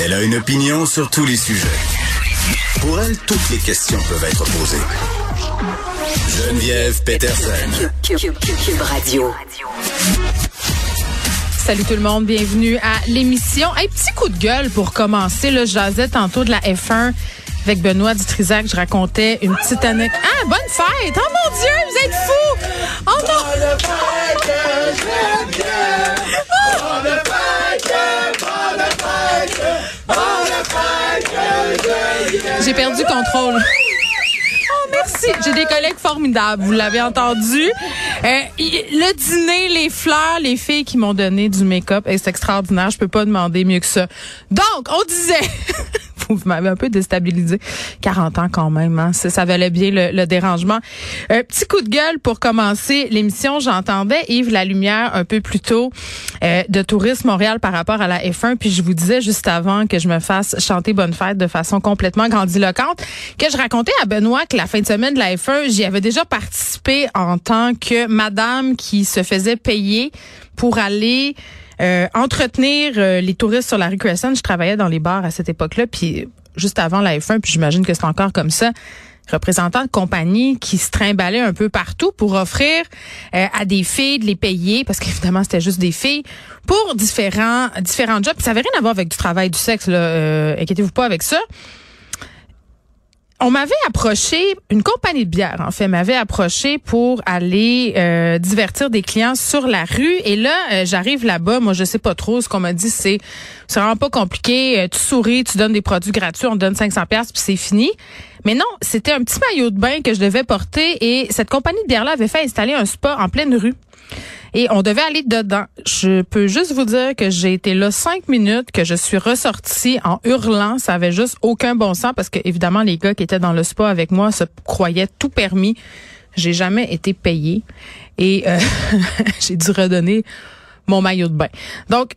Elle a une opinion sur tous les sujets. Pour elle, toutes les questions peuvent être posées. Geneviève Peterson. Cube Radio. Salut tout le monde, bienvenue à l'émission. Un petit coup de gueule pour commencer. Là, je jasais tantôt de la F1 avec Benoît Dutrisac. Je racontais une petite anecdote. Ah, bonne fête! Oh mon Dieu, vous êtes fous! Oh non! J'ai perdu contrôle. Oh, merci. J'ai des collègues formidables, vous l'avez entendu. Euh, le dîner, les fleurs, les filles qui m'ont donné du make-up, c'est extraordinaire. Je peux pas demander mieux que ça. Donc, on disait... vous m'avez un peu déstabilisé. 40 ans quand même, hein? ça, ça valait bien le, le dérangement. Un petit coup de gueule pour commencer l'émission. J'entendais Yves La Lumière un peu plus tôt euh, de Tourisme Montréal par rapport à la F1. Puis je vous disais juste avant que je me fasse chanter Bonne Fête de façon complètement grandiloquente que je racontais à Benoît que la fin de semaine de la F1, j'y avais déjà participé en tant que madame qui se faisait payer pour aller euh, entretenir euh, les touristes sur la rue Crescent. Je travaillais dans les bars à cette époque-là, puis juste avant la F1, puis j'imagine que c'est encore comme ça représentants de compagnies qui se trimballaient un peu partout pour offrir euh, à des filles de les payer, parce qu'évidemment, c'était juste des filles, pour différents différents jobs. ça n'avait rien à voir avec du travail du sexe, là. inquiétez-vous pas avec ça on m'avait approché, une compagnie de bière en fait m'avait approché pour aller euh, divertir des clients sur la rue. Et là euh, j'arrive là-bas, moi je sais pas trop, ce qu'on m'a dit c'est c'est vraiment pas compliqué, euh, tu souris, tu donnes des produits gratuits, on te donne 500 pièces puis c'est fini. Mais non, c'était un petit maillot de bain que je devais porter et cette compagnie de bière là avait fait installer un spa en pleine rue et on devait aller dedans. Je peux juste vous dire que j'ai été là cinq minutes, que je suis ressortie en hurlant. Ça avait juste aucun bon sens parce que évidemment les gars qui étaient dans le spa avec moi se croyaient tout permis. J'ai jamais été payée et euh, j'ai dû redonner mon maillot de bain. Donc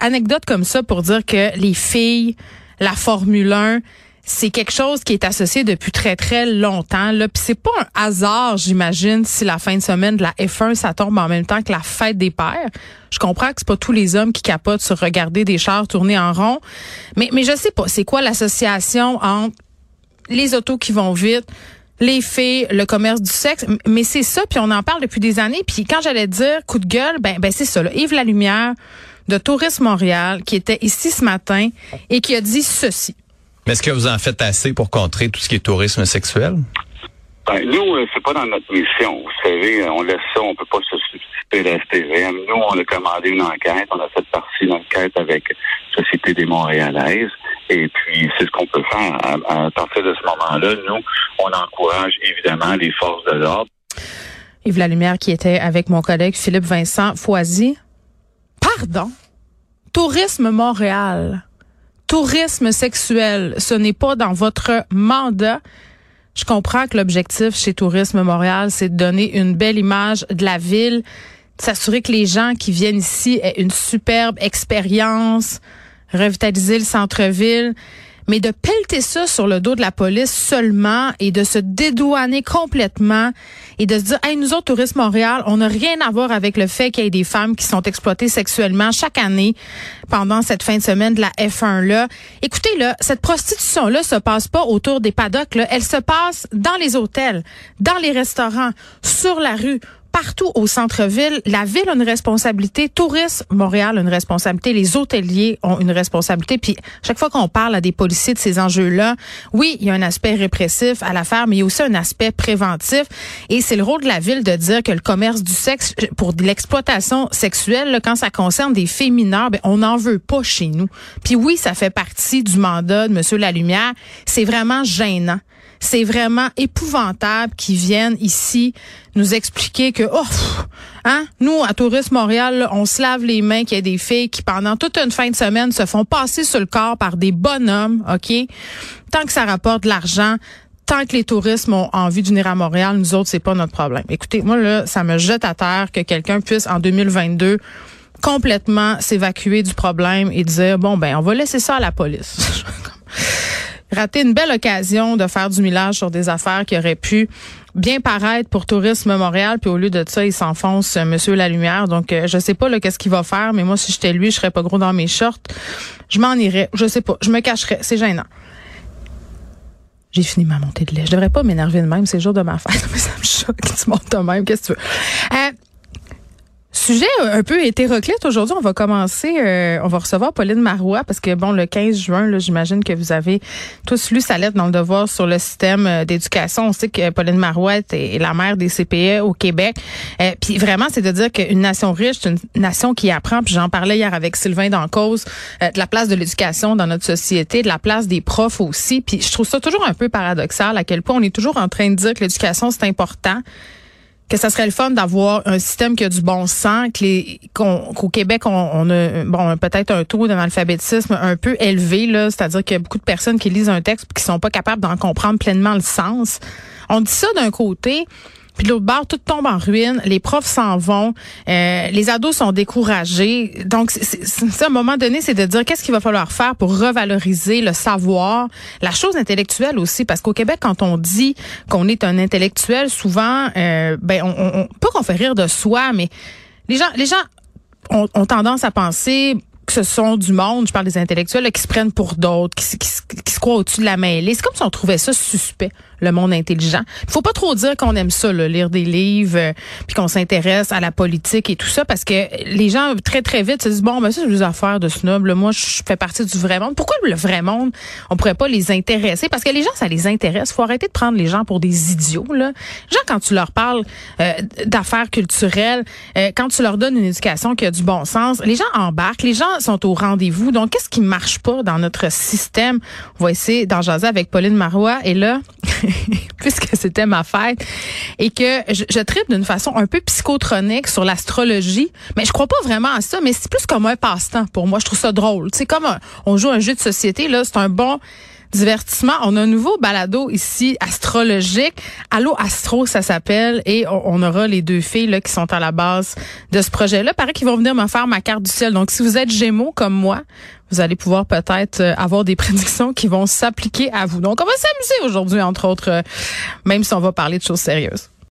anecdote comme ça pour dire que les filles, la Formule 1, c'est quelque chose qui est associé depuis très très longtemps là puis c'est pas un hasard j'imagine si la fin de semaine de la F1 ça tombe en même temps que la fête des pères je comprends que c'est pas tous les hommes qui capotent sur regarder des chars tourner en rond mais mais je sais pas c'est quoi l'association entre les autos qui vont vite les filles, le commerce du sexe, mais c'est ça, puis on en parle depuis des années. Puis quand j'allais dire coup de gueule, ben, ben c'est ça. Là. Yves Lalumière de Tourisme Montréal, qui était ici ce matin et qui a dit ceci. Mais est-ce que vous en faites assez pour contrer tout ce qui est tourisme sexuel? Ben, nous, euh, c'est pas dans notre mission. Vous savez, on laisse ça, on peut pas se substituer à la STVM. Nous, on a commandé une enquête, on a fait partie d'une enquête avec Société des Montréalaises. Et puis, c'est ce qu'on peut faire. À, partir de ce moment-là, nous, on encourage évidemment les forces de l'ordre. Yves Lumière qui était avec mon collègue Philippe Vincent Foisy. Pardon? Tourisme Montréal tourisme sexuel, ce n'est pas dans votre mandat. Je comprends que l'objectif chez Tourisme Montréal, c'est de donner une belle image de la ville, de s'assurer que les gens qui viennent ici aient une superbe expérience, revitaliser le centre-ville. Mais de pelleter ça sur le dos de la police seulement et de se dédouaner complètement et de se dire, hey, nous autres, Tourisme Montréal, on n'a rien à voir avec le fait qu'il y ait des femmes qui sont exploitées sexuellement chaque année pendant cette fin de semaine de la F1-là. Écoutez, là, cette prostitution-là se passe pas autour des paddocks, là. Elle se passe dans les hôtels, dans les restaurants, sur la rue partout au centre-ville. La ville a une responsabilité, Tourisme Montréal a une responsabilité, les hôteliers ont une responsabilité. Puis chaque fois qu'on parle à des policiers de ces enjeux-là, oui, il y a un aspect répressif à l'affaire, mais il y a aussi un aspect préventif. Et c'est le rôle de la ville de dire que le commerce du sexe pour l'exploitation sexuelle, quand ça concerne des filles mineures, ben, on n'en veut pas chez nous. Puis oui, ça fait partie du mandat de Monsieur Lalumière. C'est vraiment gênant c'est vraiment épouvantable qu'ils viennent ici nous expliquer que, oh, hein, nous, à Tourisme Montréal, on se lave les mains qu'il y a des filles qui, pendant toute une fin de semaine, se font passer sur le corps par des bonhommes, OK? Tant que ça rapporte de l'argent, tant que les touristes ont envie de venir à Montréal, nous autres, c'est pas notre problème. Écoutez, moi, là, ça me jette à terre que quelqu'un puisse, en 2022, complètement s'évacuer du problème et dire, bon, ben, on va laisser ça à la police. raté une belle occasion de faire du millage sur des affaires qui auraient pu bien paraître pour Tourisme Montréal, puis au lieu de ça, il s'enfonce euh, Monsieur la Lumière. Donc, euh, je sais pas qu'est-ce qu'il va faire, mais moi, si j'étais lui, je serais pas gros dans mes shorts. Je m'en irais. Je sais pas. Je me cacherais. C'est gênant. J'ai fini ma montée de lait. Je devrais pas m'énerver de même. C'est le jour de ma fête, mais ça me choque. Tu montes de même. Qu'est-ce que tu veux? Euh, Sujet un peu hétéroclite aujourd'hui. On va commencer, euh, on va recevoir Pauline Marois parce que bon, le 15 juin, j'imagine que vous avez tous lu sa lettre dans le devoir sur le système euh, d'éducation. On sait que Pauline Marois est la mère des CPE au Québec. Euh, puis vraiment, c'est de dire qu'une nation riche, c'est une nation qui apprend. Puis j'en parlais hier avec Sylvain Dancause de la place de l'éducation dans notre société, de la place des profs aussi. Puis je trouve ça toujours un peu paradoxal à quel point on est toujours en train de dire que l'éducation c'est important que ça serait le fun d'avoir un système qui a du bon sens, qu'au Québec on, a bon peut-être un taux d'analphabétisme un peu élevé là, c'est-à-dire qu'il y a beaucoup de personnes qui lisent un texte qui sont pas capables d'en comprendre pleinement le sens. On dit ça d'un côté, puis l'autre bord, tout tombe en ruine. Les profs s'en vont. Euh, les ados sont découragés. Donc, c'est, à un moment donné, c'est de dire qu'est-ce qu'il va falloir faire pour revaloriser le savoir, la chose intellectuelle aussi? Parce qu'au Québec, quand on dit qu'on est un intellectuel, souvent, euh, ben, on, on, pas qu'on fait rire de soi, mais les gens, les gens ont, ont tendance à penser que ce sont du monde, je parle des intellectuels, qui se prennent pour d'autres, qui, qui, qui, se croient au-dessus de la mêlée. C'est comme si on trouvait ça suspect le monde intelligent. Il faut pas trop dire qu'on aime ça, là, lire des livres, euh, puis qu'on s'intéresse à la politique et tout ça, parce que les gens très très vite se disent bon, ben ça c'est des affaires de snob. Là, moi, je fais partie du vrai monde. Pourquoi le vrai monde On pourrait pas les intéresser? Parce que les gens, ça les intéresse. Faut arrêter de prendre les gens pour des idiots. Là, gens quand tu leur parles euh, d'affaires culturelles, euh, quand tu leur donnes une éducation qui a du bon sens, les gens embarquent, les gens sont au rendez-vous. Donc, qu'est-ce qui marche pas dans notre système? On va essayer d'en jaser avec Pauline Marois. Et là. puisque c'était ma fête, et que je, je d'une façon un peu psychotronique sur l'astrologie. Mais je crois pas vraiment à ça, mais c'est plus comme un passe-temps pour moi. Je trouve ça drôle. C'est comme on joue un jeu de société, là, c'est un bon divertissement. On a un nouveau balado ici astrologique. Allô Astro, ça s'appelle. Et on, aura les deux filles là, qui sont à la base de ce projet-là. Paraît qu'ils vont venir me faire ma carte du ciel. Donc, si vous êtes Gémeaux comme moi, vous allez pouvoir peut-être euh, avoir des prédictions qui vont s'appliquer à vous. Donc, on va s'amuser aujourd'hui, entre autres, euh, même si on va parler de choses sérieuses.